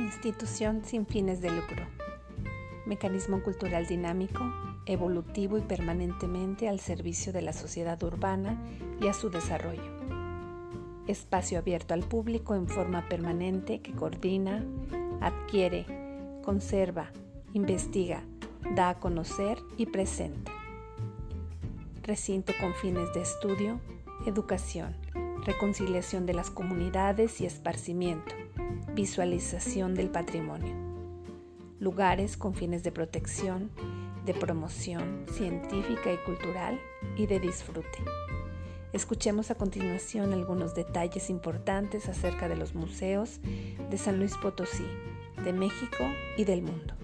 Institución sin fines de lucro. Mecanismo cultural dinámico, evolutivo y permanentemente al servicio de la sociedad urbana y a su desarrollo. Espacio abierto al público en forma permanente que coordina, adquiere, conserva, investiga, da a conocer y presenta. Recinto con fines de estudio, educación, reconciliación de las comunidades y esparcimiento, visualización del patrimonio. Lugares con fines de protección, de promoción científica y cultural y de disfrute. Escuchemos a continuación algunos detalles importantes acerca de los museos de San Luis Potosí, de México y del mundo.